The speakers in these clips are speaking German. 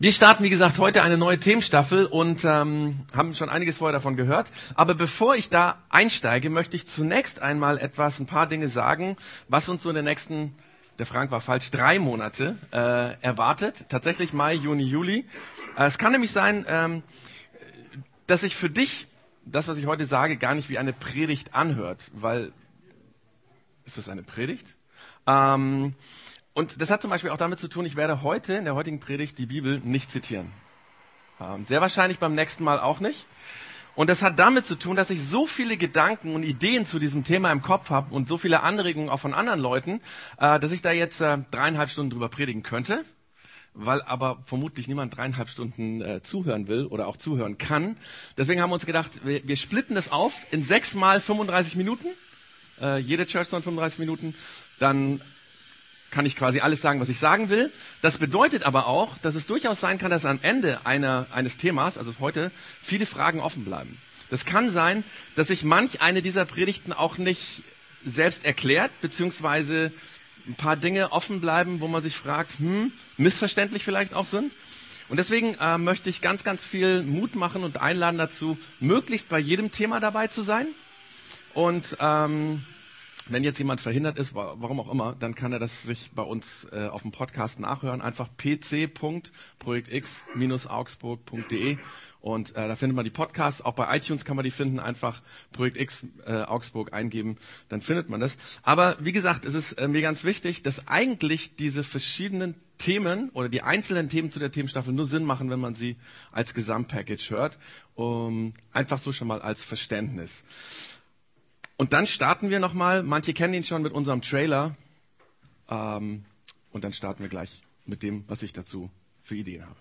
Wir starten, wie gesagt, heute eine neue Themenstaffel und ähm, haben schon einiges vorher davon gehört. Aber bevor ich da einsteige, möchte ich zunächst einmal etwas, ein paar Dinge sagen, was uns so in den nächsten, der Frank war falsch, drei Monate äh, erwartet. Tatsächlich Mai, Juni, Juli. Äh, es kann nämlich sein, ähm, dass sich für dich das, was ich heute sage, gar nicht wie eine Predigt anhört, weil ist das eine Predigt? Ähm, und das hat zum Beispiel auch damit zu tun, ich werde heute in der heutigen Predigt die Bibel nicht zitieren. Sehr wahrscheinlich beim nächsten Mal auch nicht. Und das hat damit zu tun, dass ich so viele Gedanken und Ideen zu diesem Thema im Kopf habe und so viele Anregungen auch von anderen Leuten, äh, dass ich da jetzt äh, dreieinhalb Stunden drüber predigen könnte, weil aber vermutlich niemand dreieinhalb Stunden äh, zuhören will oder auch zuhören kann. Deswegen haben wir uns gedacht, wir, splitten das auf in sechs mal 35 Minuten. jede Church Zone 35 Minuten. Dann kann ich quasi alles sagen, was ich sagen will. Das bedeutet aber auch, dass es durchaus sein kann, dass am Ende einer, eines Themas, also heute, viele Fragen offen bleiben. Das kann sein, dass sich manch eine dieser Predigten auch nicht selbst erklärt, beziehungsweise ein paar Dinge offen bleiben, wo man sich fragt, hm, missverständlich vielleicht auch sind. Und deswegen äh, möchte ich ganz, ganz viel Mut machen und einladen dazu, möglichst bei jedem Thema dabei zu sein. Und ähm, wenn jetzt jemand verhindert ist, warum auch immer, dann kann er das sich bei uns äh, auf dem Podcast nachhören. Einfach pc.projektx-augsburg.de und äh, da findet man die Podcasts. Auch bei iTunes kann man die finden. Einfach Projekt X äh, Augsburg eingeben, dann findet man das. Aber wie gesagt, es ist äh, mir ganz wichtig, dass eigentlich diese verschiedenen Themen oder die einzelnen Themen zu der Themenstaffel nur Sinn machen, wenn man sie als Gesamtpackage hört. Um, einfach so schon mal als Verständnis. Und dann starten wir nochmal, manche kennen ihn schon mit unserem Trailer. Ähm, und dann starten wir gleich mit dem, was ich dazu für Ideen habe.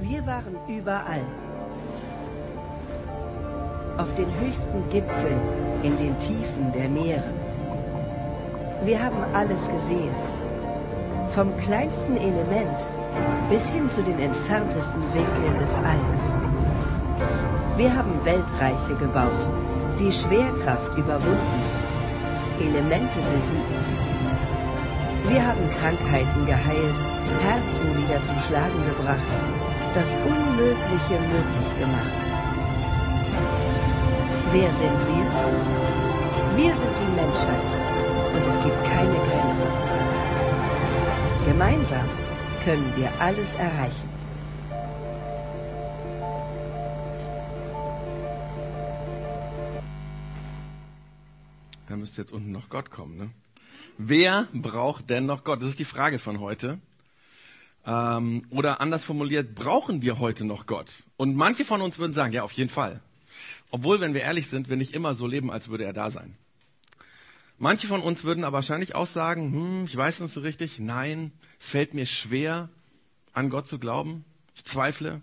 Wir waren überall. Auf den höchsten Gipfeln, in den Tiefen der Meere. Wir haben alles gesehen vom kleinsten Element bis hin zu den entferntesten Winkeln des Alls. Wir haben Weltreiche gebaut, die Schwerkraft überwunden, Elemente besiegt. Wir haben Krankheiten geheilt, Herzen wieder zum Schlagen gebracht, das Unmögliche möglich gemacht. Wer sind wir? Wir sind die Menschheit und es gibt keine Grenzen. Gemeinsam können wir alles erreichen. Da müsste jetzt unten noch Gott kommen. Ne? Wer braucht denn noch Gott? Das ist die Frage von heute. Ähm, oder anders formuliert, brauchen wir heute noch Gott? Und manche von uns würden sagen, ja, auf jeden Fall. Obwohl, wenn wir ehrlich sind, wir nicht immer so leben, als würde er da sein. Manche von uns würden aber wahrscheinlich auch sagen, hm, ich weiß nicht so richtig, nein, es fällt mir schwer, an Gott zu glauben. Ich zweifle.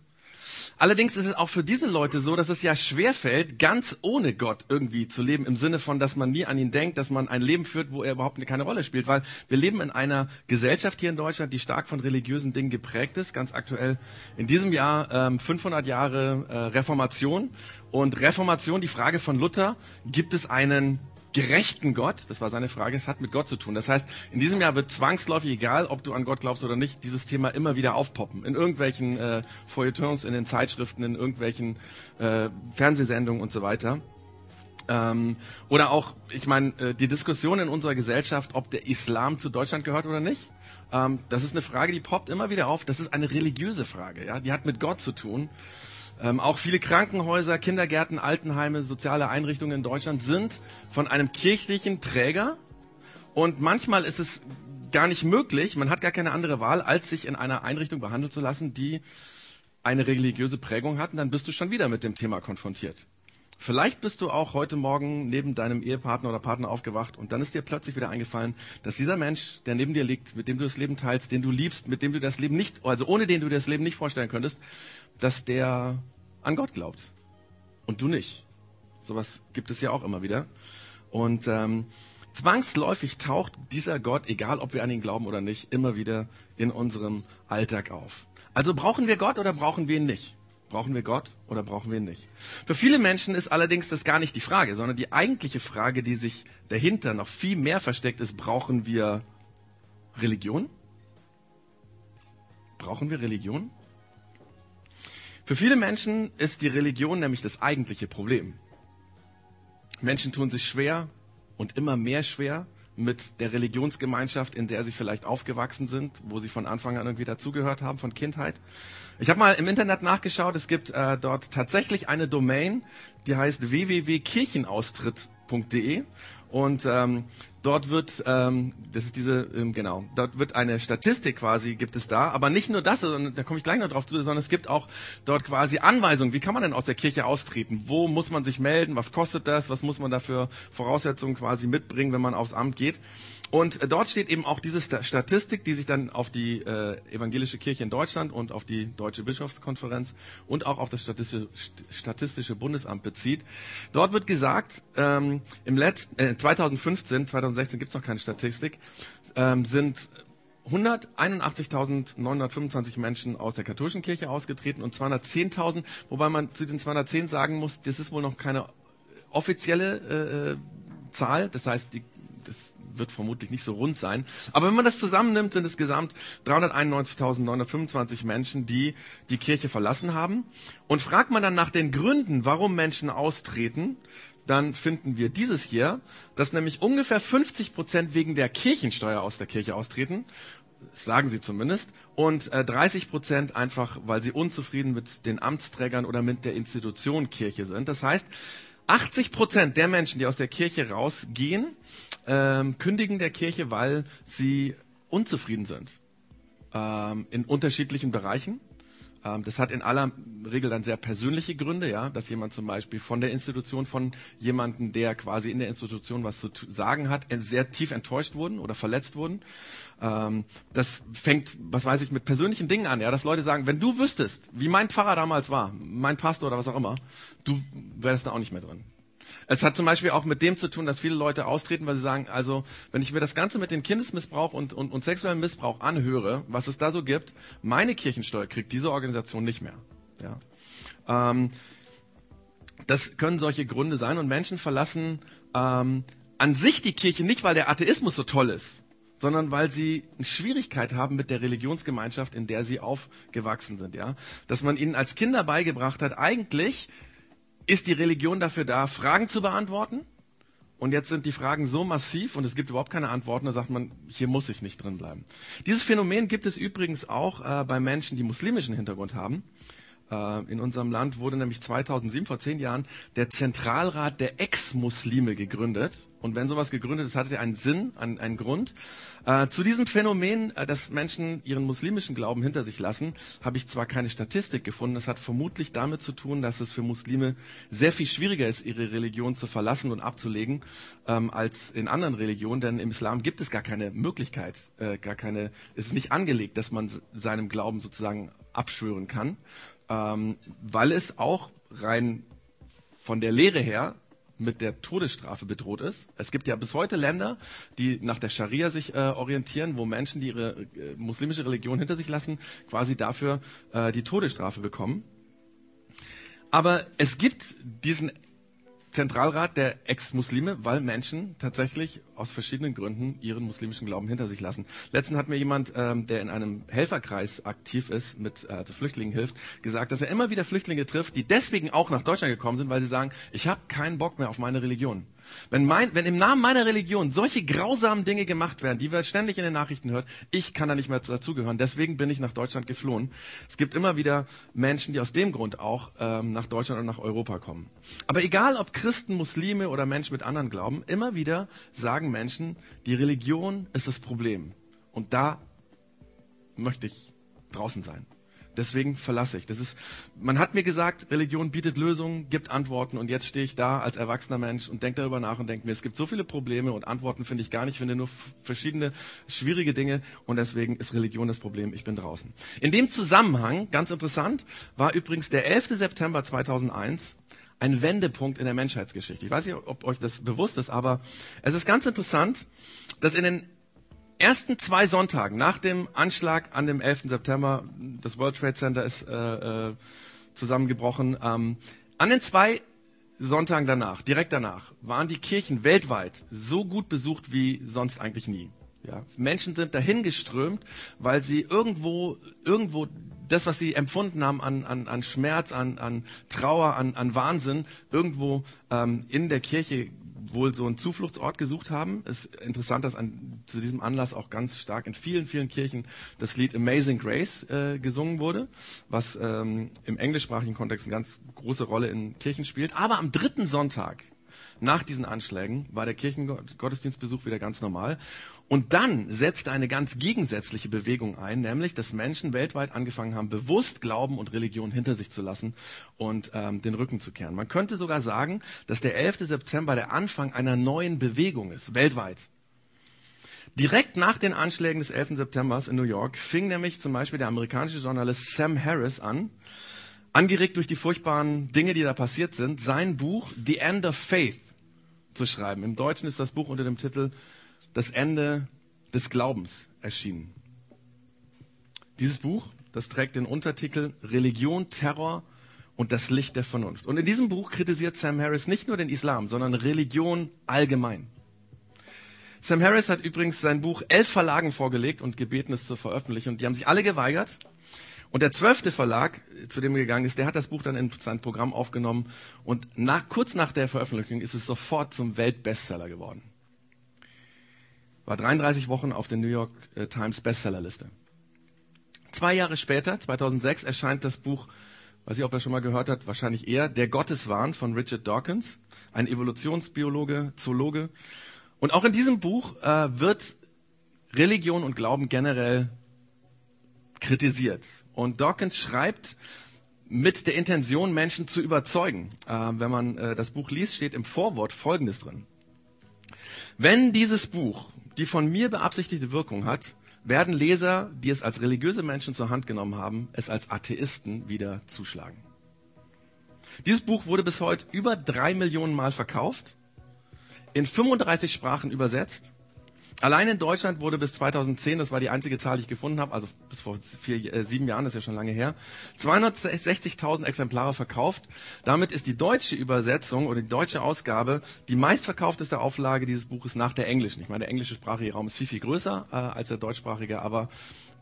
Allerdings ist es auch für diese Leute so, dass es ja schwer fällt, ganz ohne Gott irgendwie zu leben, im Sinne von, dass man nie an ihn denkt, dass man ein Leben führt, wo er überhaupt keine Rolle spielt. Weil wir leben in einer Gesellschaft hier in Deutschland, die stark von religiösen Dingen geprägt ist. Ganz aktuell in diesem Jahr ähm, 500 Jahre äh, Reformation. Und Reformation, die Frage von Luther, gibt es einen gerechten Gott? Das war seine Frage. Es hat mit Gott zu tun. Das heißt, in diesem Jahr wird zwangsläufig, egal ob du an Gott glaubst oder nicht, dieses Thema immer wieder aufpoppen. In irgendwelchen äh, Feuilletons, in den Zeitschriften, in irgendwelchen äh, Fernsehsendungen und so weiter. Ähm, oder auch, ich meine, äh, die Diskussion in unserer Gesellschaft, ob der Islam zu Deutschland gehört oder nicht. Ähm, das ist eine Frage, die poppt immer wieder auf. Das ist eine religiöse Frage. Ja, die hat mit Gott zu tun. Ähm, auch viele Krankenhäuser, Kindergärten, Altenheime, soziale Einrichtungen in Deutschland sind von einem kirchlichen Träger. Und manchmal ist es gar nicht möglich, man hat gar keine andere Wahl, als sich in einer Einrichtung behandeln zu lassen, die eine religiöse Prägung hat. Und dann bist du schon wieder mit dem Thema konfrontiert. Vielleicht bist du auch heute Morgen neben deinem Ehepartner oder Partner aufgewacht und dann ist dir plötzlich wieder eingefallen, dass dieser Mensch, der neben dir liegt, mit dem du das Leben teilst, den du liebst, mit dem du das Leben nicht, also ohne den du dir das Leben nicht vorstellen könntest, dass der an Gott glaubt und du nicht. Sowas gibt es ja auch immer wieder. Und ähm, zwangsläufig taucht dieser Gott, egal ob wir an ihn glauben oder nicht, immer wieder in unserem Alltag auf. Also brauchen wir Gott oder brauchen wir ihn nicht? Brauchen wir Gott oder brauchen wir ihn nicht? Für viele Menschen ist allerdings das gar nicht die Frage, sondern die eigentliche Frage, die sich dahinter noch viel mehr versteckt, ist, brauchen wir Religion? Brauchen wir Religion? Für viele Menschen ist die Religion nämlich das eigentliche Problem. Menschen tun sich schwer und immer mehr schwer mit der Religionsgemeinschaft, in der sie vielleicht aufgewachsen sind, wo sie von Anfang an irgendwie dazugehört haben, von Kindheit. Ich habe mal im Internet nachgeschaut, es gibt äh, dort tatsächlich eine Domain, die heißt www.kirchenaustritt.de und ähm, dort wird, ähm, das ist diese, ähm, genau, dort wird eine Statistik quasi, gibt es da, aber nicht nur das, sondern, da komme ich gleich noch drauf zu, sondern es gibt auch dort quasi Anweisungen, wie kann man denn aus der Kirche austreten, wo muss man sich melden, was kostet das, was muss man dafür Voraussetzungen quasi mitbringen, wenn man aufs Amt geht. Und äh, dort steht eben auch diese Statistik, die sich dann auf die äh, evangelische Kirche in Deutschland und auf die Deutsche Bischofskonferenz und auch auf das Statistische, Statistische Bundesamt bezieht. Dort wird gesagt, ähm, im letzten äh, 2015, 2016 gibt es noch keine Statistik, ähm, sind 181.925 Menschen aus der katholischen Kirche ausgetreten und 210.000, wobei man zu den 210 sagen muss, das ist wohl noch keine offizielle äh, Zahl. Das heißt, die, das wird vermutlich nicht so rund sein. Aber wenn man das zusammennimmt, sind es gesamt 391.925 Menschen, die die Kirche verlassen haben. Und fragt man dann nach den Gründen, warum Menschen austreten, dann finden wir dieses hier, dass nämlich ungefähr 50 Prozent wegen der Kirchensteuer aus der Kirche austreten. Sagen sie zumindest. Und äh, 30 Prozent einfach, weil sie unzufrieden mit den Amtsträgern oder mit der Institution Kirche sind. Das heißt, 80 Prozent der Menschen, die aus der Kirche rausgehen, ähm, kündigen der Kirche, weil sie unzufrieden sind. Ähm, in unterschiedlichen Bereichen. Ähm, das hat in aller Regel dann sehr persönliche Gründe, ja, dass jemand zum Beispiel von der Institution, von jemandem, der quasi in der Institution was zu sagen hat, sehr tief enttäuscht wurden oder verletzt wurden. Ähm, das fängt, was weiß ich, mit persönlichen Dingen an, ja, dass Leute sagen, wenn du wüsstest, wie mein Pfarrer damals war, mein Pastor oder was auch immer, du wärst da auch nicht mehr drin. Es hat zum Beispiel auch mit dem zu tun, dass viele Leute austreten, weil sie sagen, also wenn ich mir das Ganze mit dem Kindesmissbrauch und, und, und sexuellem Missbrauch anhöre, was es da so gibt, meine Kirchensteuer kriegt diese Organisation nicht mehr. Ja. Ähm, das können solche Gründe sein und Menschen verlassen ähm, an sich die Kirche nicht, weil der Atheismus so toll ist, sondern weil sie eine Schwierigkeit haben mit der Religionsgemeinschaft, in der sie aufgewachsen sind. Ja, dass man ihnen als Kinder beigebracht hat, eigentlich ist die Religion dafür da, Fragen zu beantworten. Und jetzt sind die Fragen so massiv und es gibt überhaupt keine Antworten, da sagt man, hier muss ich nicht drin bleiben. Dieses Phänomen gibt es übrigens auch äh, bei Menschen, die muslimischen Hintergrund haben. Äh, in unserem Land wurde nämlich 2007, vor zehn Jahren, der Zentralrat der Ex-Muslime gegründet. Und wenn sowas gegründet ist, hat es einen Sinn, einen, einen Grund. Äh, zu diesem Phänomen, äh, dass Menschen ihren muslimischen Glauben hinter sich lassen, habe ich zwar keine Statistik gefunden. Das hat vermutlich damit zu tun, dass es für Muslime sehr viel schwieriger ist, ihre Religion zu verlassen und abzulegen, ähm, als in anderen Religionen. Denn im Islam gibt es gar keine Möglichkeit, äh, gar keine, es ist nicht angelegt, dass man seinem Glauben sozusagen abschwören kann, ähm, weil es auch rein von der Lehre her mit der Todesstrafe bedroht ist. Es gibt ja bis heute Länder, die nach der Scharia sich äh, orientieren, wo Menschen, die ihre äh, muslimische Religion hinter sich lassen, quasi dafür äh, die Todesstrafe bekommen. Aber es gibt diesen Zentralrat der Ex-Muslime, weil Menschen tatsächlich aus verschiedenen Gründen ihren muslimischen Glauben hinter sich lassen. Letztens hat mir jemand, ähm, der in einem Helferkreis aktiv ist, mit äh, also Flüchtlingen hilft, gesagt, dass er immer wieder Flüchtlinge trifft, die deswegen auch nach Deutschland gekommen sind, weil sie sagen, ich habe keinen Bock mehr auf meine Religion. Wenn, mein, wenn im Namen meiner Religion solche grausamen Dinge gemacht werden, die wir ständig in den Nachrichten hören, ich kann da nicht mehr dazugehören. Deswegen bin ich nach Deutschland geflohen. Es gibt immer wieder Menschen, die aus dem Grund auch ähm, nach Deutschland und nach Europa kommen. Aber egal ob Christen, Muslime oder Menschen mit anderen Glauben, immer wieder sagen Menschen, die Religion ist das Problem. Und da möchte ich draußen sein. Deswegen verlasse ich. Das ist, man hat mir gesagt, Religion bietet Lösungen, gibt Antworten und jetzt stehe ich da als erwachsener Mensch und denke darüber nach und denke mir, es gibt so viele Probleme und Antworten finde ich gar nicht, finde nur verschiedene schwierige Dinge und deswegen ist Religion das Problem, ich bin draußen. In dem Zusammenhang, ganz interessant, war übrigens der 11. September 2001 ein Wendepunkt in der Menschheitsgeschichte. Ich weiß nicht, ob euch das bewusst ist, aber es ist ganz interessant, dass in den ersten zwei Sonntagen nach dem Anschlag an dem 11. September, das World Trade Center ist äh, äh, zusammengebrochen. Ähm, an den zwei Sonntagen danach, direkt danach, waren die Kirchen weltweit so gut besucht wie sonst eigentlich nie. Ja, Menschen sind dahin geströmt, weil sie irgendwo, irgendwo das, was sie empfunden haben an, an, an Schmerz, an, an Trauer, an, an Wahnsinn, irgendwo ähm, in der Kirche wohl so einen Zufluchtsort gesucht haben. Es ist interessant, dass an, zu diesem Anlass auch ganz stark in vielen, vielen Kirchen das Lied Amazing Grace äh, gesungen wurde, was ähm, im englischsprachigen Kontext eine ganz große Rolle in Kirchen spielt. Aber am dritten Sonntag nach diesen Anschlägen war der Kirchengottesdienstbesuch wieder ganz normal. Und dann setzte eine ganz gegensätzliche Bewegung ein, nämlich dass Menschen weltweit angefangen haben, bewusst Glauben und Religion hinter sich zu lassen und ähm, den Rücken zu kehren. Man könnte sogar sagen, dass der 11. September der Anfang einer neuen Bewegung ist, weltweit. Direkt nach den Anschlägen des 11. September in New York fing nämlich zum Beispiel der amerikanische Journalist Sam Harris an, angeregt durch die furchtbaren Dinge, die da passiert sind, sein Buch The End of Faith zu schreiben. Im Deutschen ist das Buch unter dem Titel Das Ende des Glaubens erschienen. Dieses Buch, das trägt den Untertitel Religion, Terror und das Licht der Vernunft. Und in diesem Buch kritisiert Sam Harris nicht nur den Islam, sondern Religion allgemein. Sam Harris hat übrigens sein Buch elf Verlagen vorgelegt und gebeten, es zu veröffentlichen. Und die haben sich alle geweigert. Und der zwölfte Verlag, zu dem er gegangen ist, der hat das Buch dann in sein Programm aufgenommen. Und nach, kurz nach der Veröffentlichung ist es sofort zum Weltbestseller geworden. War 33 Wochen auf der New York äh, Times Bestsellerliste. Zwei Jahre später, 2006, erscheint das Buch, weiß ich, ob er schon mal gehört hat, wahrscheinlich eher, Der Gotteswahn von Richard Dawkins, ein Evolutionsbiologe, Zoologe. Und auch in diesem Buch äh, wird Religion und Glauben generell kritisiert. Und Dawkins schreibt mit der Intention, Menschen zu überzeugen. Äh, wenn man äh, das Buch liest, steht im Vorwort Folgendes drin. Wenn dieses Buch die von mir beabsichtigte Wirkung hat, werden Leser, die es als religiöse Menschen zur Hand genommen haben, es als Atheisten wieder zuschlagen. Dieses Buch wurde bis heute über drei Millionen Mal verkauft, in 35 Sprachen übersetzt Allein in Deutschland wurde bis 2010, das war die einzige Zahl, die ich gefunden habe, also bis vor vier, äh, sieben Jahren, das ist ja schon lange her, 260.000 Exemplare verkauft. Damit ist die deutsche Übersetzung oder die deutsche Ausgabe die meistverkaufteste Auflage dieses Buches nach der englischen. Ich meine, der englische sprachige Raum ist viel, viel größer äh, als der deutschsprachige, aber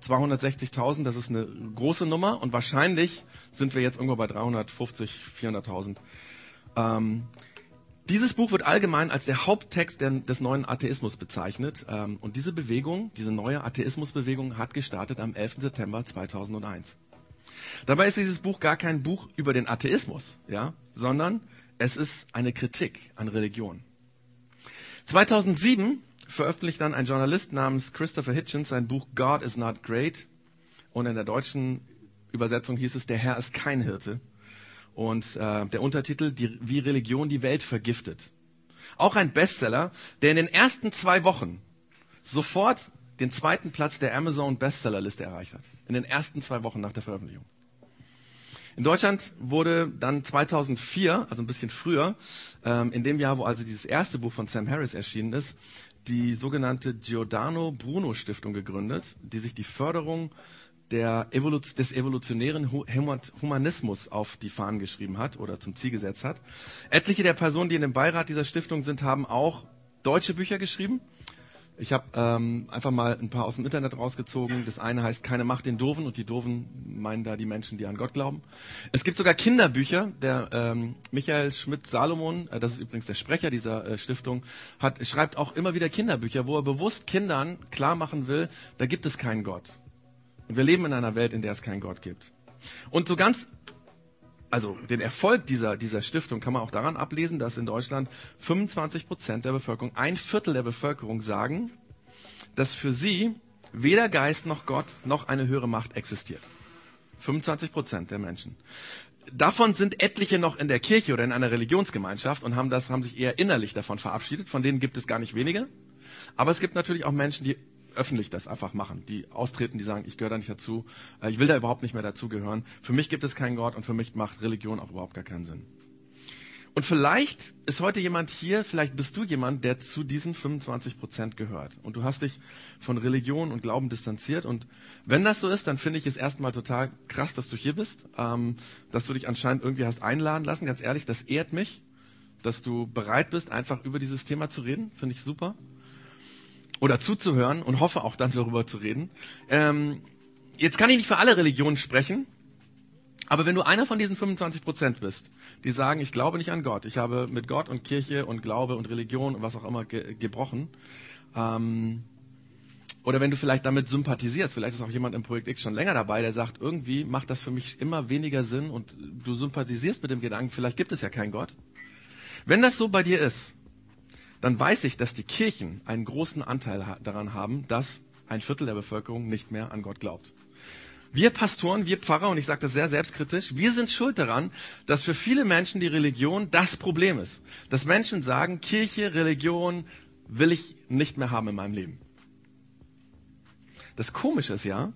260.000, das ist eine große Nummer und wahrscheinlich sind wir jetzt irgendwo bei 350, 400.000. Ähm, dieses Buch wird allgemein als der Haupttext des neuen Atheismus bezeichnet. Ähm, und diese Bewegung, diese neue Atheismusbewegung hat gestartet am 11. September 2001. Dabei ist dieses Buch gar kein Buch über den Atheismus, ja, sondern es ist eine Kritik an Religion. 2007 veröffentlicht dann ein Journalist namens Christopher Hitchens sein Buch God is not great. Und in der deutschen Übersetzung hieß es, der Herr ist kein Hirte. Und äh, der Untertitel, die, wie Religion die Welt vergiftet. Auch ein Bestseller, der in den ersten zwei Wochen sofort den zweiten Platz der Amazon Bestsellerliste erreicht hat. In den ersten zwei Wochen nach der Veröffentlichung. In Deutschland wurde dann 2004, also ein bisschen früher, ähm, in dem Jahr, wo also dieses erste Buch von Sam Harris erschienen ist, die sogenannte Giordano Bruno Stiftung gegründet, die sich die Förderung der Evolu des evolutionären Humanismus auf die Fahnen geschrieben hat oder zum Ziel gesetzt hat. Etliche der Personen, die in dem Beirat dieser Stiftung sind, haben auch deutsche Bücher geschrieben. Ich habe ähm, einfach mal ein paar aus dem Internet rausgezogen. Das eine heißt Keine Macht den Doofen und die Doofen meinen da die Menschen, die an Gott glauben. Es gibt sogar Kinderbücher. Der ähm, Michael Schmidt-Salomon, äh, das ist übrigens der Sprecher dieser äh, Stiftung, hat, schreibt auch immer wieder Kinderbücher, wo er bewusst Kindern klar machen will, da gibt es keinen Gott. Und wir leben in einer Welt, in der es keinen Gott gibt. Und so ganz, also den Erfolg dieser, dieser Stiftung kann man auch daran ablesen, dass in Deutschland 25 Prozent der Bevölkerung, ein Viertel der Bevölkerung sagen, dass für sie weder Geist noch Gott noch eine höhere Macht existiert. 25 Prozent der Menschen. Davon sind etliche noch in der Kirche oder in einer Religionsgemeinschaft und haben das, haben sich eher innerlich davon verabschiedet. Von denen gibt es gar nicht wenige. Aber es gibt natürlich auch Menschen, die öffentlich das einfach machen, die austreten, die sagen, ich gehöre da nicht dazu, äh, ich will da überhaupt nicht mehr dazugehören. Für mich gibt es keinen Gott und für mich macht Religion auch überhaupt gar keinen Sinn. Und vielleicht ist heute jemand hier, vielleicht bist du jemand, der zu diesen 25 Prozent gehört. Und du hast dich von Religion und Glauben distanziert. Und wenn das so ist, dann finde ich es erstmal total krass, dass du hier bist, ähm, dass du dich anscheinend irgendwie hast einladen lassen. Ganz ehrlich, das ehrt mich, dass du bereit bist, einfach über dieses Thema zu reden. Finde ich super. Oder zuzuhören und hoffe auch dann darüber zu reden. Ähm, jetzt kann ich nicht für alle Religionen sprechen. Aber wenn du einer von diesen 25 Prozent bist, die sagen, ich glaube nicht an Gott, ich habe mit Gott und Kirche und Glaube und Religion und was auch immer ge gebrochen, ähm, oder wenn du vielleicht damit sympathisierst, vielleicht ist auch jemand im Projekt X schon länger dabei, der sagt, irgendwie macht das für mich immer weniger Sinn und du sympathisierst mit dem Gedanken, vielleicht gibt es ja keinen Gott. Wenn das so bei dir ist, dann weiß ich, dass die Kirchen einen großen Anteil daran haben, dass ein Viertel der Bevölkerung nicht mehr an Gott glaubt. Wir Pastoren, wir Pfarrer, und ich sage das sehr selbstkritisch, wir sind schuld daran, dass für viele Menschen die Religion das Problem ist. Dass Menschen sagen, Kirche, Religion will ich nicht mehr haben in meinem Leben. Das Komische ist ja,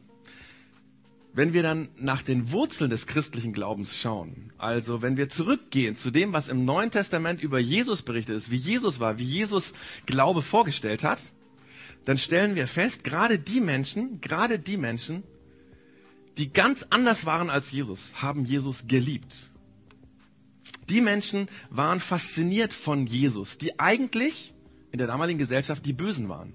wenn wir dann nach den Wurzeln des christlichen Glaubens schauen, also wenn wir zurückgehen zu dem, was im Neuen Testament über Jesus berichtet ist, wie Jesus war, wie Jesus Glaube vorgestellt hat, dann stellen wir fest, gerade die Menschen, gerade die Menschen, die ganz anders waren als Jesus, haben Jesus geliebt. Die Menschen waren fasziniert von Jesus, die eigentlich in der damaligen Gesellschaft die Bösen waren.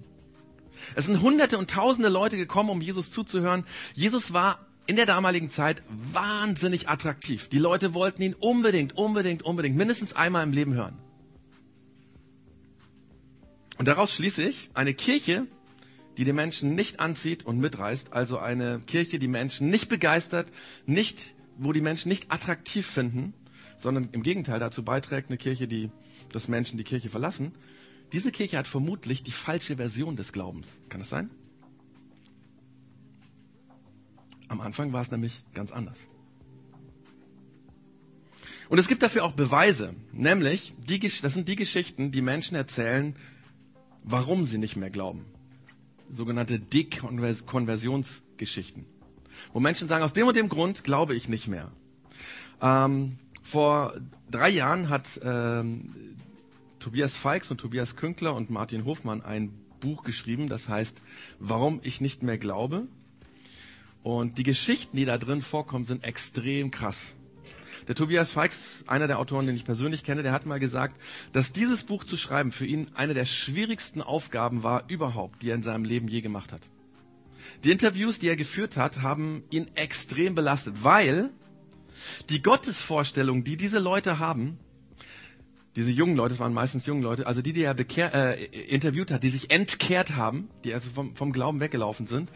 Es sind hunderte und tausende Leute gekommen, um Jesus zuzuhören. Jesus war in der damaligen Zeit wahnsinnig attraktiv. Die Leute wollten ihn unbedingt, unbedingt, unbedingt mindestens einmal im Leben hören. Und daraus schließe ich, eine Kirche, die die Menschen nicht anzieht und mitreißt, also eine Kirche, die Menschen nicht begeistert, nicht, wo die Menschen nicht attraktiv finden, sondern im Gegenteil dazu beiträgt, eine Kirche, die, dass Menschen die Kirche verlassen. Diese Kirche hat vermutlich die falsche Version des Glaubens. Kann das sein? Am Anfang war es nämlich ganz anders. Und es gibt dafür auch Beweise, nämlich die, das sind die Geschichten, die Menschen erzählen, warum sie nicht mehr glauben sogenannte Dekonversionsgeschichten. Wo Menschen sagen, aus dem und dem Grund glaube ich nicht mehr. Ähm, vor drei Jahren hat ähm, Tobias Feix und Tobias Künkler und Martin Hofmann ein Buch geschrieben, das heißt, warum ich nicht mehr glaube. Und die Geschichten, die da drin vorkommen, sind extrem krass. Der Tobias Feix, einer der Autoren, den ich persönlich kenne, der hat mal gesagt, dass dieses Buch zu schreiben für ihn eine der schwierigsten Aufgaben war überhaupt, die er in seinem Leben je gemacht hat. Die Interviews, die er geführt hat, haben ihn extrem belastet, weil die Gottesvorstellung, die diese Leute haben, diese jungen Leute, es waren meistens junge Leute, also die, die er bekehr, äh, interviewt hat, die sich entkehrt haben, die also vom, vom Glauben weggelaufen sind,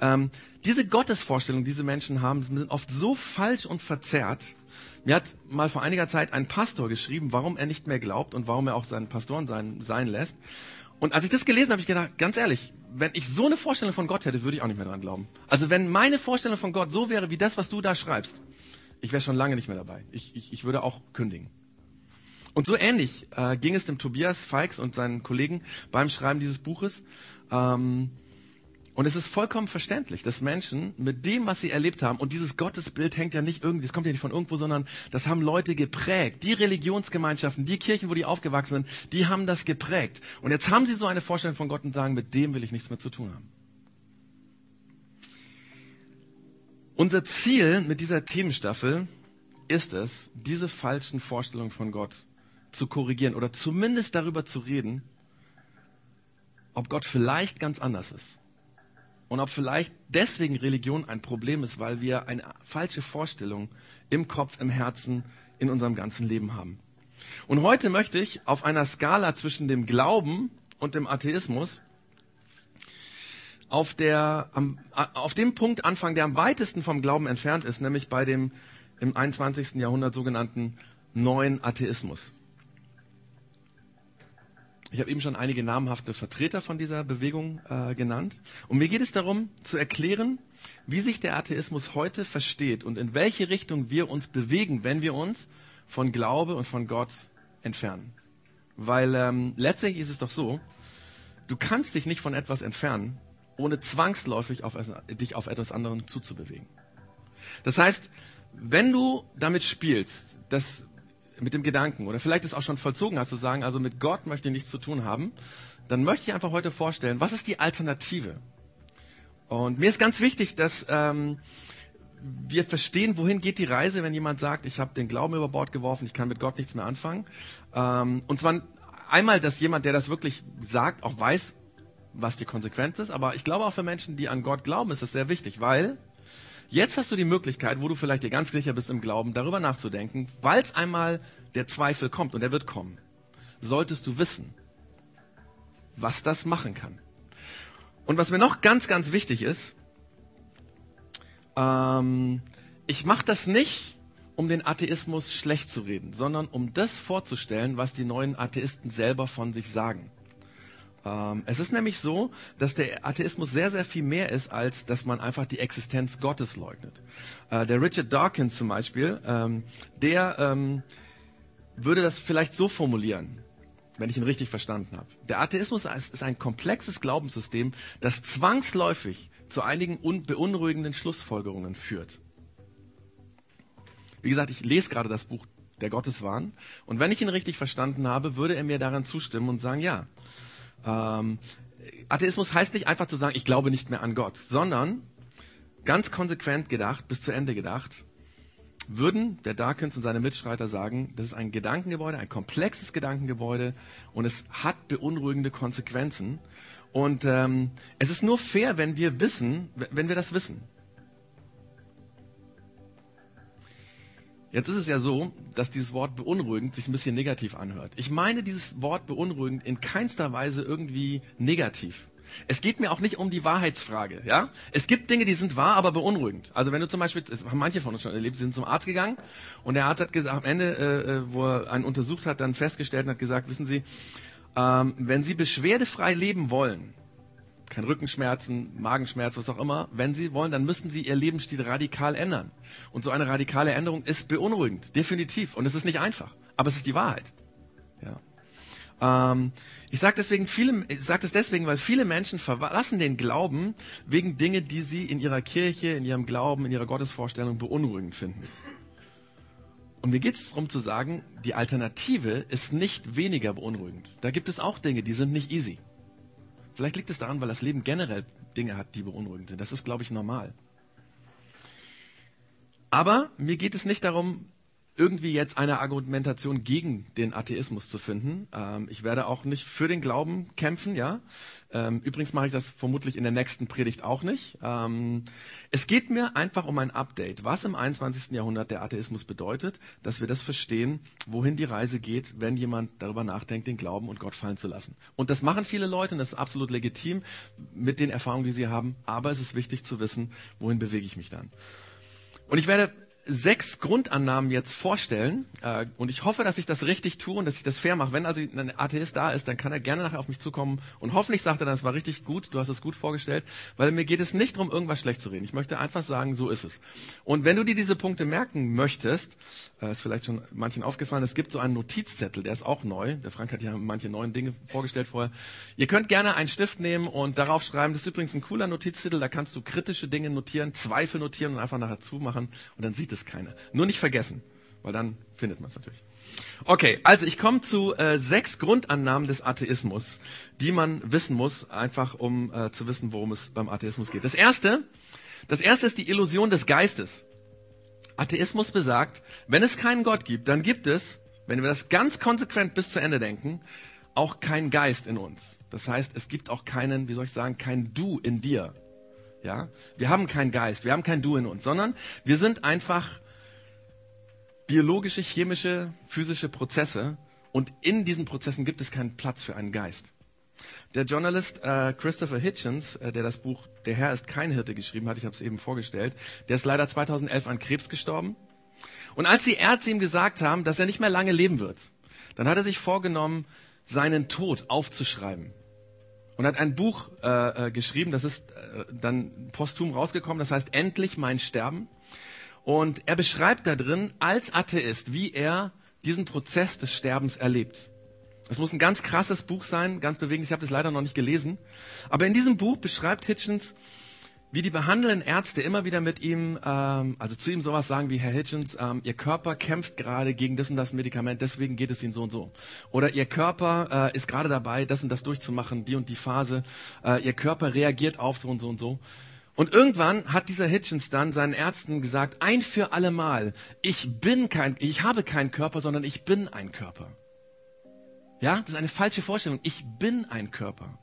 ähm, diese Gottesvorstellung, die diese Menschen haben, sind oft so falsch und verzerrt, mir hat mal vor einiger Zeit ein Pastor geschrieben, warum er nicht mehr glaubt und warum er auch seinen Pastoren sein, sein lässt. Und als ich das gelesen habe, ich gedacht, ganz ehrlich, wenn ich so eine Vorstellung von Gott hätte, würde ich auch nicht mehr dran glauben. Also wenn meine Vorstellung von Gott so wäre wie das, was du da schreibst, ich wäre schon lange nicht mehr dabei. Ich, ich, ich würde auch kündigen. Und so ähnlich äh, ging es dem Tobias Feix und seinen Kollegen beim Schreiben dieses Buches. Ähm, und es ist vollkommen verständlich, dass Menschen mit dem, was sie erlebt haben, und dieses Gottesbild hängt ja nicht irgendwie, das kommt ja nicht von irgendwo, sondern das haben Leute geprägt. Die Religionsgemeinschaften, die Kirchen, wo die aufgewachsen sind, die haben das geprägt. Und jetzt haben sie so eine Vorstellung von Gott und sagen, mit dem will ich nichts mehr zu tun haben. Unser Ziel mit dieser Themenstaffel ist es, diese falschen Vorstellungen von Gott zu korrigieren oder zumindest darüber zu reden, ob Gott vielleicht ganz anders ist und ob vielleicht deswegen Religion ein Problem ist, weil wir eine falsche Vorstellung im Kopf, im Herzen, in unserem ganzen Leben haben. Und heute möchte ich auf einer Skala zwischen dem Glauben und dem Atheismus auf, der, auf dem Punkt anfangen, der am weitesten vom Glauben entfernt ist, nämlich bei dem im 21. Jahrhundert sogenannten neuen Atheismus. Ich habe eben schon einige namhafte Vertreter von dieser Bewegung äh, genannt. Und mir geht es darum, zu erklären, wie sich der Atheismus heute versteht und in welche Richtung wir uns bewegen, wenn wir uns von Glaube und von Gott entfernen. Weil ähm, letztendlich ist es doch so, du kannst dich nicht von etwas entfernen, ohne zwangsläufig auf, dich auf etwas anderem zuzubewegen. Das heißt, wenn du damit spielst, dass mit dem Gedanken oder vielleicht es auch schon vollzogen hast zu sagen, also mit Gott möchte ich nichts zu tun haben, dann möchte ich einfach heute vorstellen, was ist die Alternative? Und mir ist ganz wichtig, dass ähm, wir verstehen, wohin geht die Reise, wenn jemand sagt, ich habe den Glauben über Bord geworfen, ich kann mit Gott nichts mehr anfangen. Ähm, und zwar einmal, dass jemand, der das wirklich sagt, auch weiß, was die Konsequenz ist. Aber ich glaube auch für Menschen, die an Gott glauben, ist das sehr wichtig, weil jetzt hast du die Möglichkeit, wo du vielleicht dir ganz sicher bist im Glauben, darüber nachzudenken, weil es einmal der Zweifel kommt und er wird kommen, solltest du wissen, was das machen kann. Und was mir noch ganz, ganz wichtig ist, ähm, ich mache das nicht, um den Atheismus schlecht zu reden, sondern um das vorzustellen, was die neuen Atheisten selber von sich sagen. Ähm, es ist nämlich so, dass der Atheismus sehr, sehr viel mehr ist, als dass man einfach die Existenz Gottes leugnet. Äh, der Richard Dawkins zum Beispiel, ähm, der ähm, würde das vielleicht so formulieren, wenn ich ihn richtig verstanden habe. Der Atheismus ist ein komplexes Glaubenssystem, das zwangsläufig zu einigen beunruhigenden Schlussfolgerungen führt. Wie gesagt, ich lese gerade das Buch der Gotteswahn und wenn ich ihn richtig verstanden habe, würde er mir daran zustimmen und sagen, ja, ähm, Atheismus heißt nicht einfach zu sagen, ich glaube nicht mehr an Gott, sondern ganz konsequent gedacht, bis zu Ende gedacht, würden der Darkins und seine Mitstreiter sagen, das ist ein Gedankengebäude, ein komplexes Gedankengebäude und es hat beunruhigende Konsequenzen. Und ähm, es ist nur fair, wenn wir wissen, wenn wir das wissen. Jetzt ist es ja so, dass dieses Wort beunruhigend sich ein bisschen negativ anhört. Ich meine dieses Wort beunruhigend in keinster Weise irgendwie negativ. Es geht mir auch nicht um die Wahrheitsfrage, ja? Es gibt Dinge, die sind wahr, aber beunruhigend. Also wenn du zum Beispiel, das haben manche von uns schon erlebt, sie sind zum Arzt gegangen und der Arzt hat gesagt, am Ende, äh, äh, wo er einen untersucht hat, dann festgestellt und hat gesagt, wissen Sie, ähm, wenn Sie beschwerdefrei leben wollen, kein Rückenschmerzen, Magenschmerz, was auch immer. Wenn Sie wollen, dann müssen Sie Ihr Lebensstil radikal ändern. Und so eine radikale Änderung ist beunruhigend, definitiv. Und es ist nicht einfach, aber es ist die Wahrheit. Ja. Ähm, ich sage deswegen viele, ich sage das deswegen, weil viele Menschen verlassen den Glauben wegen Dinge, die sie in ihrer Kirche, in ihrem Glauben, in ihrer Gottesvorstellung beunruhigend finden. Und mir geht es darum zu sagen, die Alternative ist nicht weniger beunruhigend. Da gibt es auch Dinge, die sind nicht easy. Vielleicht liegt es daran, weil das Leben generell Dinge hat, die beunruhigend sind. Das ist, glaube ich, normal. Aber mir geht es nicht darum, irgendwie jetzt eine Argumentation gegen den Atheismus zu finden. Ähm, ich werde auch nicht für den Glauben kämpfen, ja. Ähm, übrigens mache ich das vermutlich in der nächsten Predigt auch nicht. Ähm, es geht mir einfach um ein Update, was im 21. Jahrhundert der Atheismus bedeutet, dass wir das verstehen, wohin die Reise geht, wenn jemand darüber nachdenkt, den Glauben und Gott fallen zu lassen. Und das machen viele Leute und das ist absolut legitim mit den Erfahrungen, die sie haben. Aber es ist wichtig zu wissen, wohin bewege ich mich dann. Und ich werde sechs Grundannahmen jetzt vorstellen äh, und ich hoffe, dass ich das richtig tue und dass ich das fair mache. Wenn also ein Atheist da ist, dann kann er gerne nachher auf mich zukommen und hoffentlich sagt er dann, es war richtig gut, du hast es gut vorgestellt, weil mir geht es nicht darum, irgendwas schlecht zu reden. Ich möchte einfach sagen, so ist es. Und wenn du dir diese Punkte merken möchtest, äh, ist vielleicht schon manchen aufgefallen, es gibt so einen Notizzettel, der ist auch neu. Der Frank hat ja manche neuen Dinge vorgestellt vorher. Ihr könnt gerne einen Stift nehmen und darauf schreiben, das ist übrigens ein cooler Notizzettel, da kannst du kritische Dinge notieren, Zweifel notieren und einfach nachher zumachen und dann sieht es keiner. Nur nicht vergessen, weil dann findet man es natürlich. Okay, also ich komme zu äh, sechs Grundannahmen des Atheismus, die man wissen muss, einfach um äh, zu wissen, worum es beim Atheismus geht. Das erste, das erste ist die Illusion des Geistes. Atheismus besagt, wenn es keinen Gott gibt, dann gibt es, wenn wir das ganz konsequent bis zu Ende denken, auch keinen Geist in uns. Das heißt, es gibt auch keinen, wie soll ich sagen, kein Du in dir. Ja, wir haben keinen Geist, wir haben kein Du in uns, sondern wir sind einfach biologische, chemische, physische Prozesse und in diesen Prozessen gibt es keinen Platz für einen Geist. Der Journalist äh, Christopher Hitchens, äh, der das Buch Der Herr ist kein Hirte geschrieben hat, ich habe es eben vorgestellt, der ist leider 2011 an Krebs gestorben. Und als die Ärzte ihm gesagt haben, dass er nicht mehr lange leben wird, dann hat er sich vorgenommen, seinen Tod aufzuschreiben. Und hat ein Buch äh, äh geschrieben, das ist äh, dann posthum rausgekommen, das heißt Endlich mein Sterben. Und er beschreibt da drin als Atheist, wie er diesen Prozess des Sterbens erlebt. Es muss ein ganz krasses Buch sein, ganz bewegend. Ich habe das leider noch nicht gelesen. Aber in diesem Buch beschreibt Hitchens, wie die behandelnden Ärzte immer wieder mit ihm, ähm, also zu ihm sowas sagen wie, Herr Hitchens, ähm, Ihr Körper kämpft gerade gegen das und das Medikament, deswegen geht es Ihnen so und so. Oder Ihr Körper äh, ist gerade dabei, das und das durchzumachen, die und die Phase. Äh, Ihr Körper reagiert auf so und so und so. Und irgendwann hat dieser Hitchens dann seinen Ärzten gesagt, ein für alle Mal, ich bin kein, ich habe keinen Körper, sondern ich bin ein Körper. Ja, das ist eine falsche Vorstellung. Ich bin ein Körper.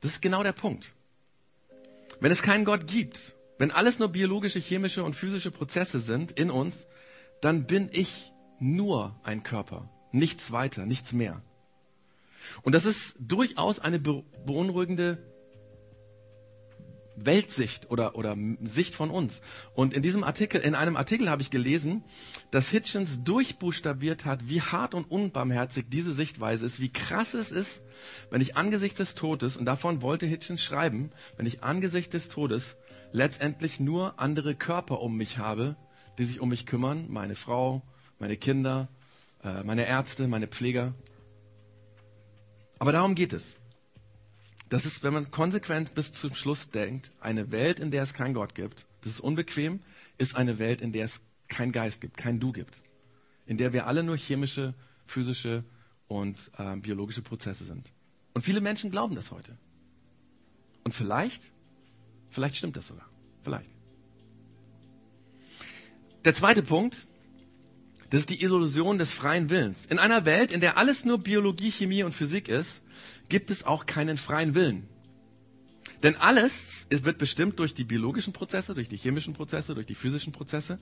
Das ist genau der Punkt. Wenn es keinen Gott gibt, wenn alles nur biologische, chemische und physische Prozesse sind in uns, dann bin ich nur ein Körper. Nichts weiter, nichts mehr. Und das ist durchaus eine beunruhigende Weltsicht oder, oder Sicht von uns. Und in diesem Artikel, in einem Artikel habe ich gelesen, dass Hitchens durchbuchstabiert hat, wie hart und unbarmherzig diese Sichtweise ist, wie krass es ist, wenn ich angesichts des Todes, und davon wollte Hitchens schreiben, wenn ich angesichts des Todes letztendlich nur andere Körper um mich habe, die sich um mich kümmern, meine Frau, meine Kinder, äh, meine Ärzte, meine Pfleger. Aber darum geht es. Das ist, wenn man konsequent bis zum Schluss denkt, eine Welt, in der es keinen Gott gibt, das ist unbequem, ist eine Welt, in der es keinen Geist gibt, kein Du gibt. In der wir alle nur chemische, physische und äh, biologische Prozesse sind. Und viele Menschen glauben das heute. Und vielleicht, vielleicht stimmt das sogar. Vielleicht. Der zweite Punkt, das ist die Illusion des freien Willens. In einer Welt, in der alles nur Biologie, Chemie und Physik ist, gibt es auch keinen freien Willen. Denn alles wird bestimmt durch die biologischen Prozesse, durch die chemischen Prozesse, durch die physischen Prozesse.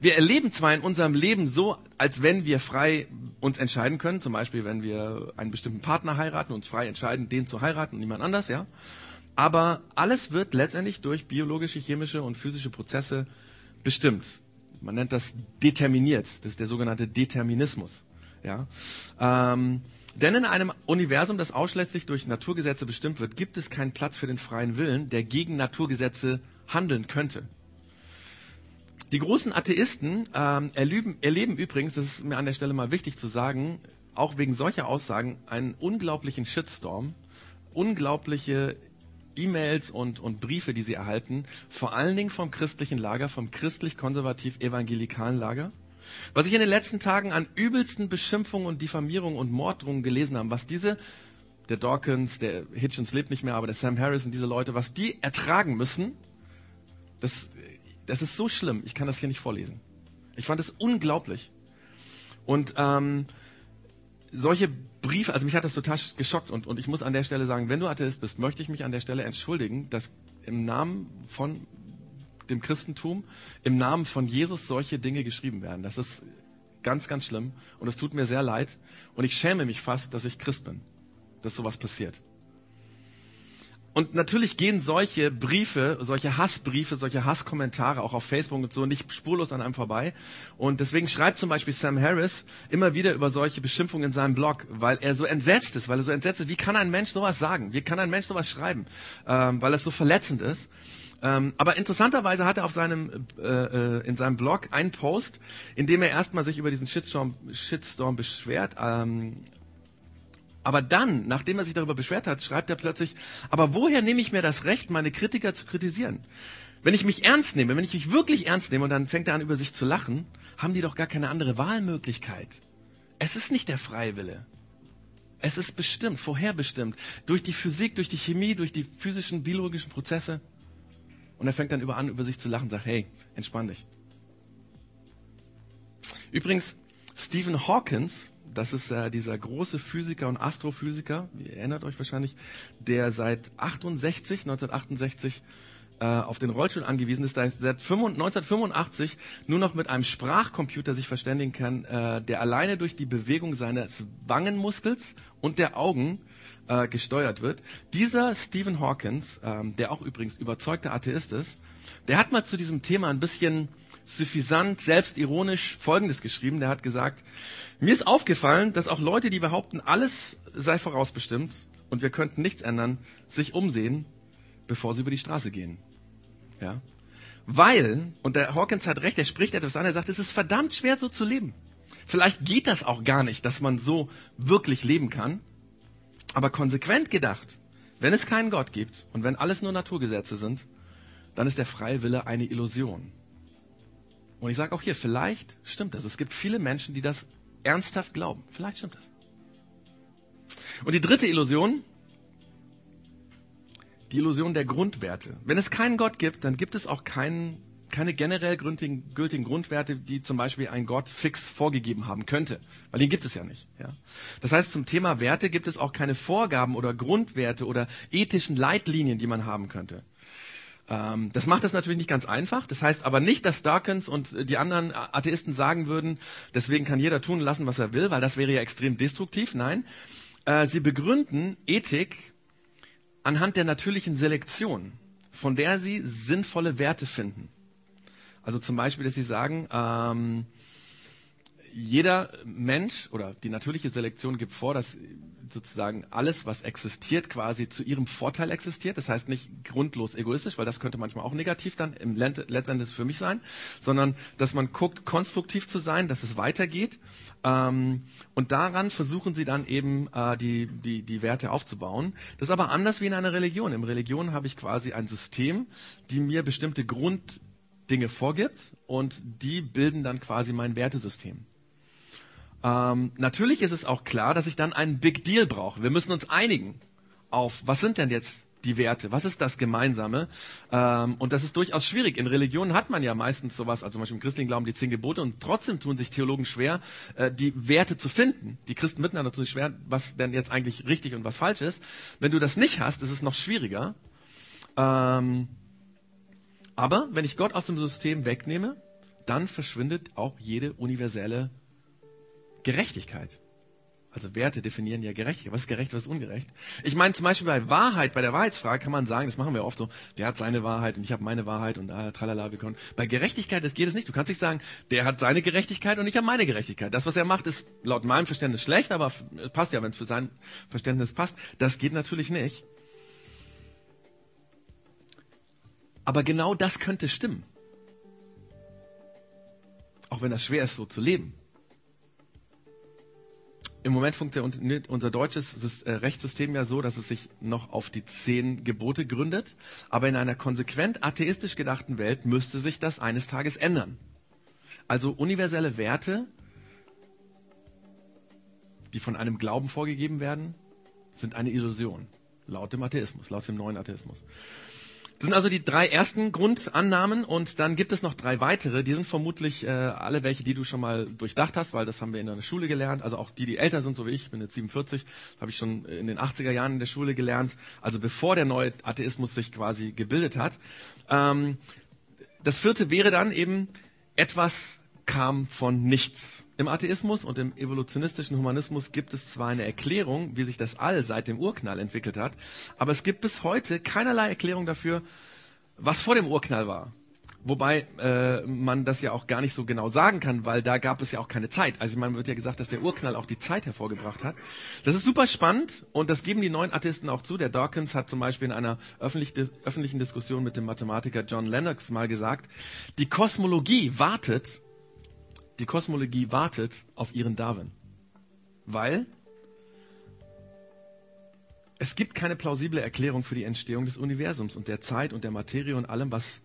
Wir erleben zwar in unserem Leben so, als wenn wir frei uns entscheiden können, zum Beispiel wenn wir einen bestimmten Partner heiraten, uns frei entscheiden, den zu heiraten und niemand anders, ja. Aber alles wird letztendlich durch biologische, chemische und physische Prozesse bestimmt. Man nennt das determiniert. Das ist der sogenannte Determinismus. Ja. Ähm, denn in einem Universum, das ausschließlich durch Naturgesetze bestimmt wird, gibt es keinen Platz für den freien Willen, der gegen Naturgesetze handeln könnte. Die großen Atheisten ähm, erleben, erleben übrigens, das ist mir an der Stelle mal wichtig zu sagen, auch wegen solcher Aussagen einen unglaublichen Shitstorm, unglaubliche E-Mails und, und Briefe, die sie erhalten, vor allen Dingen vom christlichen Lager, vom christlich-konservativ-evangelikalen Lager. Was ich in den letzten Tagen an übelsten Beschimpfungen und Diffamierungen und Morddrohungen gelesen habe, was diese, der Dawkins, der Hitchens lebt nicht mehr, aber der Sam Harris und diese Leute, was die ertragen müssen, das, das ist so schlimm. Ich kann das hier nicht vorlesen. Ich fand es unglaublich. Und ähm, solche Briefe, also mich hat das total geschockt und, und ich muss an der Stelle sagen, wenn du Atheist bist, möchte ich mich an der Stelle entschuldigen, dass im Namen von dem Christentum im Namen von Jesus solche Dinge geschrieben werden. Das ist ganz, ganz schlimm und es tut mir sehr leid und ich schäme mich fast, dass ich Christ bin, dass sowas passiert. Und natürlich gehen solche Briefe, solche Hassbriefe, solche Hasskommentare auch auf Facebook und so nicht spurlos an einem vorbei. Und deswegen schreibt zum Beispiel Sam Harris immer wieder über solche Beschimpfungen in seinem Blog, weil er so entsetzt ist, weil er so entsetzt ist. Wie kann ein Mensch sowas sagen? Wie kann ein Mensch sowas schreiben? Ähm, weil es so verletzend ist. Ähm, aber interessanterweise hat er auf seinem, äh, äh, in seinem Blog einen Post, in dem er erstmal sich über diesen Shitstorm, Shitstorm beschwert. Ähm, aber dann, nachdem er sich darüber beschwert hat, schreibt er plötzlich, aber woher nehme ich mir das Recht, meine Kritiker zu kritisieren? Wenn ich mich ernst nehme, wenn ich mich wirklich ernst nehme und dann fängt er an, über sich zu lachen, haben die doch gar keine andere Wahlmöglichkeit. Es ist nicht der freie Wille. Es ist bestimmt, vorherbestimmt, durch die Physik, durch die Chemie, durch die physischen, biologischen Prozesse. Und er fängt dann über an, über sich zu lachen und sagt, hey, entspann dich. Übrigens, Stephen Hawkins, das ist äh, dieser große Physiker und Astrophysiker, ihr erinnert euch wahrscheinlich, der seit 68, 1968 äh, auf den Rollstuhl angewiesen ist, der seit 1985 nur noch mit einem Sprachcomputer sich verständigen kann, äh, der alleine durch die Bewegung seines Wangenmuskels und der Augen äh, gesteuert wird. Dieser Stephen Hawkins, ähm, der auch übrigens überzeugter Atheist ist, der hat mal zu diesem Thema ein bisschen suffisant, selbstironisch Folgendes geschrieben. Der hat gesagt, mir ist aufgefallen, dass auch Leute, die behaupten, alles sei vorausbestimmt und wir könnten nichts ändern, sich umsehen, bevor sie über die Straße gehen. Ja? Weil, und der Hawkins hat recht, er spricht etwas an, er sagt, es ist verdammt schwer so zu leben. Vielleicht geht das auch gar nicht, dass man so wirklich leben kann. Aber konsequent gedacht, wenn es keinen Gott gibt und wenn alles nur Naturgesetze sind, dann ist der freie Wille eine Illusion. Und ich sage auch hier, vielleicht stimmt das. Es gibt viele Menschen, die das ernsthaft glauben. Vielleicht stimmt das. Und die dritte Illusion, die Illusion der Grundwerte. Wenn es keinen Gott gibt, dann gibt es auch keinen, keine generell gültigen, gültigen Grundwerte, die zum Beispiel ein Gott fix vorgegeben haben könnte. Weil den gibt es ja nicht. Ja? Das heißt, zum Thema Werte gibt es auch keine Vorgaben oder Grundwerte oder ethischen Leitlinien, die man haben könnte. Ähm, das macht es natürlich nicht ganz einfach. Das heißt aber nicht, dass Dawkins und die anderen Atheisten sagen würden, deswegen kann jeder tun lassen, was er will, weil das wäre ja extrem destruktiv. Nein, äh, sie begründen Ethik anhand der natürlichen Selektion, von der sie sinnvolle Werte finden. Also zum Beispiel, dass sie sagen, ähm, jeder Mensch oder die natürliche Selektion gibt vor, dass sozusagen alles, was existiert, quasi zu ihrem Vorteil existiert. Das heißt nicht grundlos egoistisch, weil das könnte manchmal auch negativ dann im letztendlich für mich sein, sondern dass man guckt, konstruktiv zu sein, dass es weitergeht. Ähm, und daran versuchen sie dann eben äh, die, die, die Werte aufzubauen. Das ist aber anders wie in einer Religion. In Religion habe ich quasi ein System, die mir bestimmte Grunddinge vorgibt und die bilden dann quasi mein Wertesystem. Ähm, natürlich ist es auch klar, dass ich dann einen Big Deal brauche. Wir müssen uns einigen auf, was sind denn jetzt die Werte? Was ist das Gemeinsame? Ähm, und das ist durchaus schwierig. In Religionen hat man ja meistens sowas, also zum Beispiel im christlichen Glauben die zehn Gebote und trotzdem tun sich Theologen schwer, äh, die Werte zu finden. Die Christen miteinander tun sich schwer, was denn jetzt eigentlich richtig und was falsch ist. Wenn du das nicht hast, ist es noch schwieriger. Ähm, aber wenn ich Gott aus dem System wegnehme, dann verschwindet auch jede universelle Gerechtigkeit. Also Werte definieren ja Gerechtigkeit. Was ist gerecht, was ist ungerecht? Ich meine zum Beispiel bei Wahrheit, bei der Wahrheitsfrage kann man sagen, das machen wir oft so, der hat seine Wahrheit und ich habe meine Wahrheit und ah, tralala, wir können. Bei Gerechtigkeit das geht es nicht. Du kannst nicht sagen, der hat seine Gerechtigkeit und ich habe meine Gerechtigkeit. Das, was er macht, ist laut meinem Verständnis schlecht, aber passt ja, wenn es für sein Verständnis passt. Das geht natürlich nicht. Aber genau das könnte stimmen. Auch wenn das schwer ist, so zu leben. Im Moment funktioniert unser deutsches äh, Rechtssystem ja so, dass es sich noch auf die zehn Gebote gründet. Aber in einer konsequent atheistisch gedachten Welt müsste sich das eines Tages ändern. Also universelle Werte, die von einem Glauben vorgegeben werden, sind eine Illusion. Laut dem Atheismus, laut dem neuen Atheismus. Das sind also die drei ersten Grundannahmen und dann gibt es noch drei weitere. Die sind vermutlich äh, alle welche, die du schon mal durchdacht hast, weil das haben wir in der Schule gelernt. Also auch die, die älter sind, so wie ich, ich bin jetzt 47, habe ich schon in den 80er Jahren in der Schule gelernt. Also bevor der neue Atheismus sich quasi gebildet hat. Ähm, das vierte wäre dann eben, etwas kam von nichts. Im Atheismus und im evolutionistischen Humanismus gibt es zwar eine Erklärung, wie sich das All seit dem Urknall entwickelt hat, aber es gibt bis heute keinerlei Erklärung dafür, was vor dem Urknall war. Wobei äh, man das ja auch gar nicht so genau sagen kann, weil da gab es ja auch keine Zeit. Also man wird ja gesagt, dass der Urknall auch die Zeit hervorgebracht hat. Das ist super spannend und das geben die neuen Atheisten auch zu. Der Dawkins hat zum Beispiel in einer öffentlich, öffentlichen Diskussion mit dem Mathematiker John Lennox mal gesagt, die Kosmologie wartet die Kosmologie wartet auf ihren Darwin. Weil es gibt keine plausible Erklärung für die Entstehung des Universums und der Zeit und der Materie und allem, was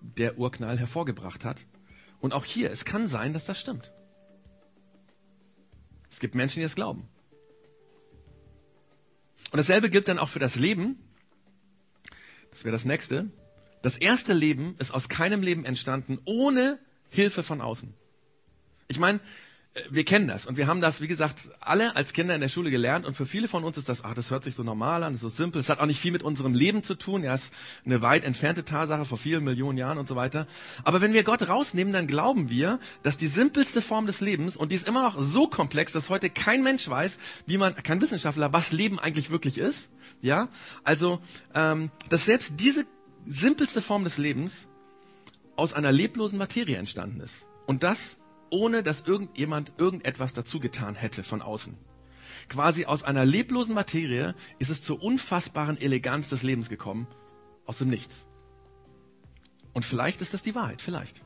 der Urknall hervorgebracht hat. Und auch hier, es kann sein, dass das stimmt. Es gibt Menschen, die es glauben. Und dasselbe gilt dann auch für das Leben. Das wäre das nächste. Das erste Leben ist aus keinem Leben entstanden ohne Hilfe von außen. Ich meine, äh, wir kennen das und wir haben das, wie gesagt, alle als Kinder in der Schule gelernt und für viele von uns ist das, ach, das hört sich so normal an, so simpel, es hat auch nicht viel mit unserem Leben zu tun, ja, ist eine weit entfernte Tatsache vor vielen Millionen Jahren und so weiter. Aber wenn wir Gott rausnehmen, dann glauben wir, dass die simpelste Form des Lebens und die ist immer noch so komplex, dass heute kein Mensch weiß, wie man, kein Wissenschaftler, was Leben eigentlich wirklich ist, ja, also, ähm, dass selbst diese simpelste Form des Lebens aus einer leblosen Materie entstanden ist. Und das ohne dass irgendjemand irgendetwas dazu getan hätte von außen. Quasi aus einer leblosen Materie ist es zur unfassbaren Eleganz des Lebens gekommen, aus dem Nichts. Und vielleicht ist das die Wahrheit, vielleicht.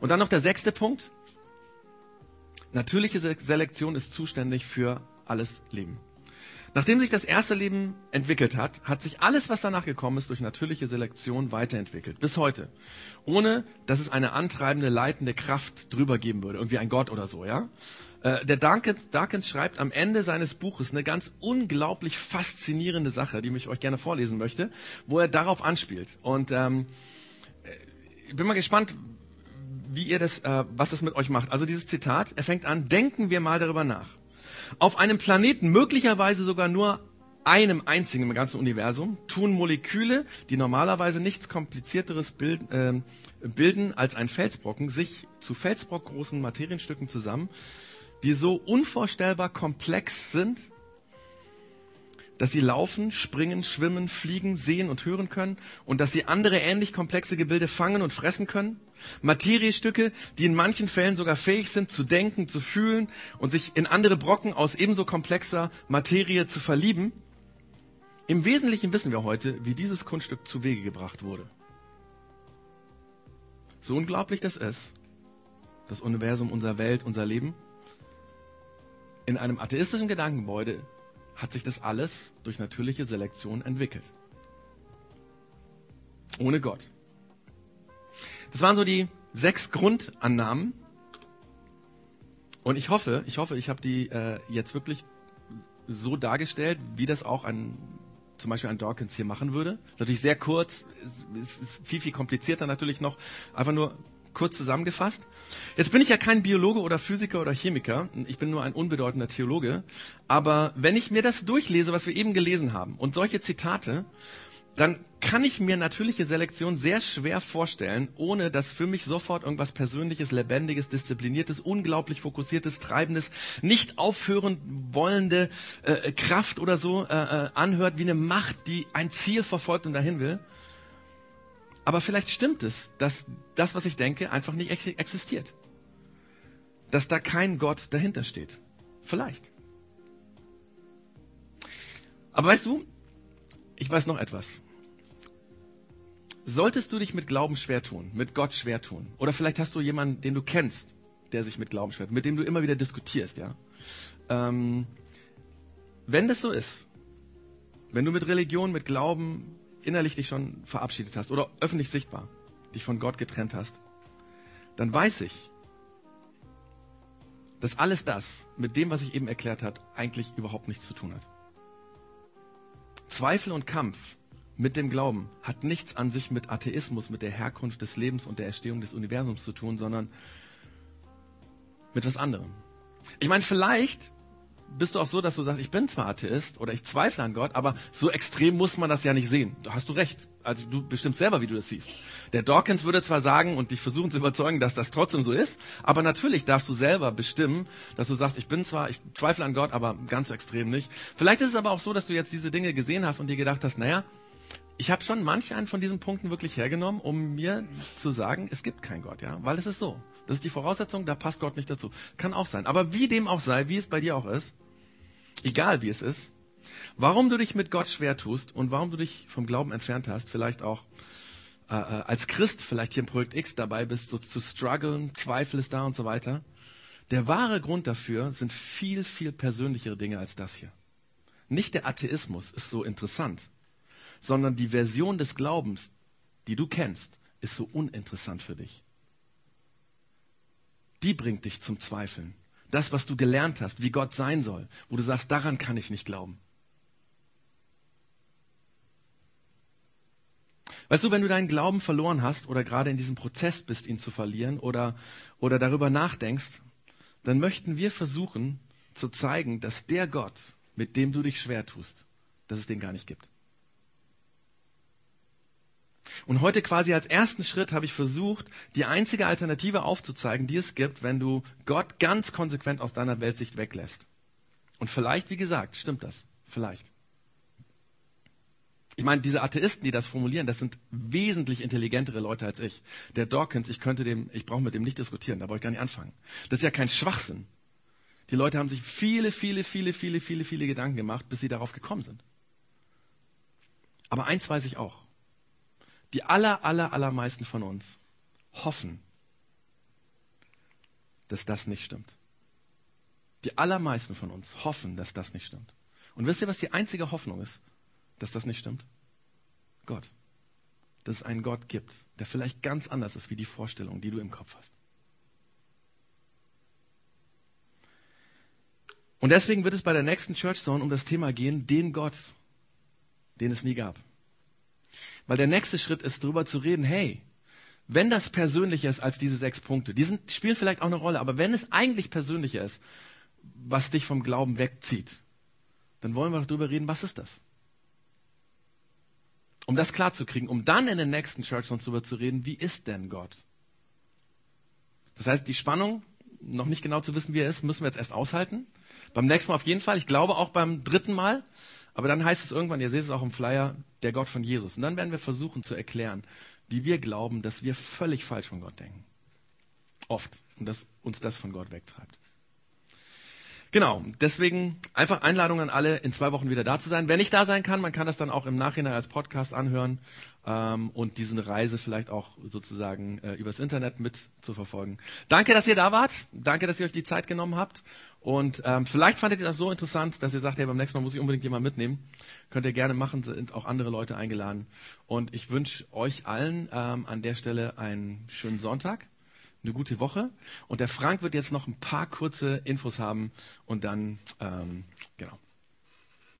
Und dann noch der sechste Punkt. Natürliche Selektion ist zuständig für alles Leben. Nachdem sich das erste Leben entwickelt hat, hat sich alles, was danach gekommen ist, durch natürliche Selektion weiterentwickelt. Bis heute. Ohne, dass es eine antreibende, leitende Kraft drüber geben würde. Irgendwie ein Gott oder so, ja? Äh, der Darkins, Darkins schreibt am Ende seines Buches eine ganz unglaublich faszinierende Sache, die ich euch gerne vorlesen möchte, wo er darauf anspielt. Und ähm, ich bin mal gespannt, wie ihr das, äh, was das mit euch macht. Also dieses Zitat, er fängt an, denken wir mal darüber nach. Auf einem Planeten, möglicherweise sogar nur einem einzigen im ganzen Universum, tun Moleküle, die normalerweise nichts komplizierteres bilden, äh, bilden als ein Felsbrocken, sich zu felsbrockgroßen Materienstücken zusammen, die so unvorstellbar komplex sind, dass sie laufen, springen, schwimmen, fliegen, sehen und hören können und dass sie andere ähnlich komplexe Gebilde fangen und fressen können. Materiestücke, die in manchen Fällen sogar fähig sind zu denken, zu fühlen und sich in andere Brocken aus ebenso komplexer Materie zu verlieben. Im Wesentlichen wissen wir heute, wie dieses Kunststück zu Wege gebracht wurde. So unglaublich das ist, das Universum, unser Welt, unser Leben. In einem atheistischen Gedankengebäude hat sich das alles durch natürliche Selektion entwickelt. Ohne Gott. Das waren so die sechs Grundannahmen. Und ich hoffe, ich hoffe, ich habe die äh, jetzt wirklich so dargestellt, wie das auch ein zum Beispiel ein Dawkins hier machen würde. Ist natürlich sehr kurz, es ist viel, viel komplizierter natürlich noch. Einfach nur kurz zusammengefasst. Jetzt bin ich ja kein Biologe oder Physiker oder Chemiker. Ich bin nur ein unbedeutender Theologe. Aber wenn ich mir das durchlese, was wir eben gelesen haben und solche Zitate, dann kann ich mir natürliche Selektion sehr schwer vorstellen, ohne dass für mich sofort irgendwas Persönliches, Lebendiges, Diszipliniertes, unglaublich Fokussiertes, Treibendes, nicht aufhören wollende äh, Kraft oder so äh, äh, anhört, wie eine Macht, die ein Ziel verfolgt und dahin will. Aber vielleicht stimmt es, dass das, was ich denke, einfach nicht ex existiert. Dass da kein Gott dahinter steht. Vielleicht. Aber weißt du, ich weiß noch etwas. Solltest du dich mit Glauben schwer tun, mit Gott schwer tun, oder vielleicht hast du jemanden, den du kennst, der sich mit Glauben schwer tut, mit dem du immer wieder diskutierst, ja. Ähm, wenn das so ist, wenn du mit Religion, mit Glauben innerlich dich schon verabschiedet hast oder öffentlich sichtbar dich von Gott getrennt hast, dann weiß ich, dass alles das mit dem, was ich eben erklärt habe, eigentlich überhaupt nichts zu tun hat. Zweifel und Kampf mit dem Glauben hat nichts an sich mit Atheismus, mit der Herkunft des Lebens und der Erstehung des Universums zu tun, sondern mit was anderem. Ich meine, vielleicht bist du auch so, dass du sagst, ich bin zwar Atheist oder ich zweifle an Gott, aber so extrem muss man das ja nicht sehen. Da hast du recht. Also du bestimmst selber, wie du das siehst. Der Dawkins würde zwar sagen und dich versuchen zu überzeugen, dass das trotzdem so ist, aber natürlich darfst du selber bestimmen, dass du sagst, ich bin zwar, ich zweifle an Gott, aber ganz so extrem nicht. Vielleicht ist es aber auch so, dass du jetzt diese Dinge gesehen hast und dir gedacht hast, naja, ich habe schon manch einen von diesen Punkten wirklich hergenommen, um mir zu sagen, es gibt keinen Gott, ja, weil es ist so. Das ist die Voraussetzung, da passt Gott nicht dazu. Kann auch sein. Aber wie dem auch sei, wie es bei dir auch ist, egal wie es ist, warum du dich mit Gott schwer tust und warum du dich vom Glauben entfernt hast, vielleicht auch äh, äh als Christ vielleicht hier im Projekt X dabei bist, so zu strugglen, Zweifel ist da und so weiter. Der wahre Grund dafür sind viel, viel persönlichere Dinge als das hier. Nicht der Atheismus ist so interessant sondern die Version des Glaubens, die du kennst, ist so uninteressant für dich. Die bringt dich zum Zweifeln. Das, was du gelernt hast, wie Gott sein soll, wo du sagst, daran kann ich nicht glauben. Weißt du, wenn du deinen Glauben verloren hast oder gerade in diesem Prozess bist, ihn zu verlieren oder, oder darüber nachdenkst, dann möchten wir versuchen zu zeigen, dass der Gott, mit dem du dich schwer tust, dass es den gar nicht gibt. Und heute quasi als ersten Schritt habe ich versucht, die einzige Alternative aufzuzeigen, die es gibt, wenn du Gott ganz konsequent aus deiner Weltsicht weglässt. Und vielleicht, wie gesagt, stimmt das. Vielleicht. Ich meine, diese Atheisten, die das formulieren, das sind wesentlich intelligentere Leute als ich. Der Dawkins, ich könnte dem, ich brauche mit dem nicht diskutieren, da brauche ich gar nicht anfangen. Das ist ja kein Schwachsinn. Die Leute haben sich viele, viele, viele, viele, viele, viele Gedanken gemacht, bis sie darauf gekommen sind. Aber eins weiß ich auch. Die aller, aller, allermeisten von uns hoffen, dass das nicht stimmt. Die allermeisten von uns hoffen, dass das nicht stimmt. Und wisst ihr, was die einzige Hoffnung ist, dass das nicht stimmt? Gott. Dass es einen Gott gibt, der vielleicht ganz anders ist wie die Vorstellung, die du im Kopf hast. Und deswegen wird es bei der nächsten Church Zone um das Thema gehen, den Gott, den es nie gab. Weil der nächste Schritt ist, darüber zu reden, hey, wenn das persönlicher ist als diese sechs Punkte, die sind, spielen vielleicht auch eine Rolle, aber wenn es eigentlich persönlicher ist, was dich vom Glauben wegzieht, dann wollen wir doch darüber reden, was ist das? Um das klarzukriegen, um dann in den nächsten Church Zones darüber zu reden, wie ist denn Gott? Das heißt, die Spannung, noch nicht genau zu wissen, wie er ist, müssen wir jetzt erst aushalten. Beim nächsten Mal auf jeden Fall. Ich glaube auch beim dritten Mal. Aber dann heißt es irgendwann, ihr seht es auch im Flyer, der Gott von Jesus. Und dann werden wir versuchen zu erklären, wie wir glauben, dass wir völlig falsch von Gott denken. Oft. Und dass uns das von Gott wegtreibt. Genau, deswegen einfach Einladung an alle, in zwei Wochen wieder da zu sein. Wer nicht da sein kann, man kann das dann auch im Nachhinein als Podcast anhören ähm, und diese Reise vielleicht auch sozusagen äh, übers Internet mit zu verfolgen. Danke, dass ihr da wart. Danke, dass ihr euch die Zeit genommen habt. Und ähm, vielleicht fandet ihr das so interessant, dass ihr sagt, hey, beim nächsten Mal muss ich unbedingt jemand mitnehmen. Könnt ihr gerne machen, sind auch andere Leute eingeladen. Und ich wünsche euch allen ähm, an der Stelle einen schönen Sonntag eine gute Woche. Und der Frank wird jetzt noch ein paar kurze Infos haben und dann, ähm, genau.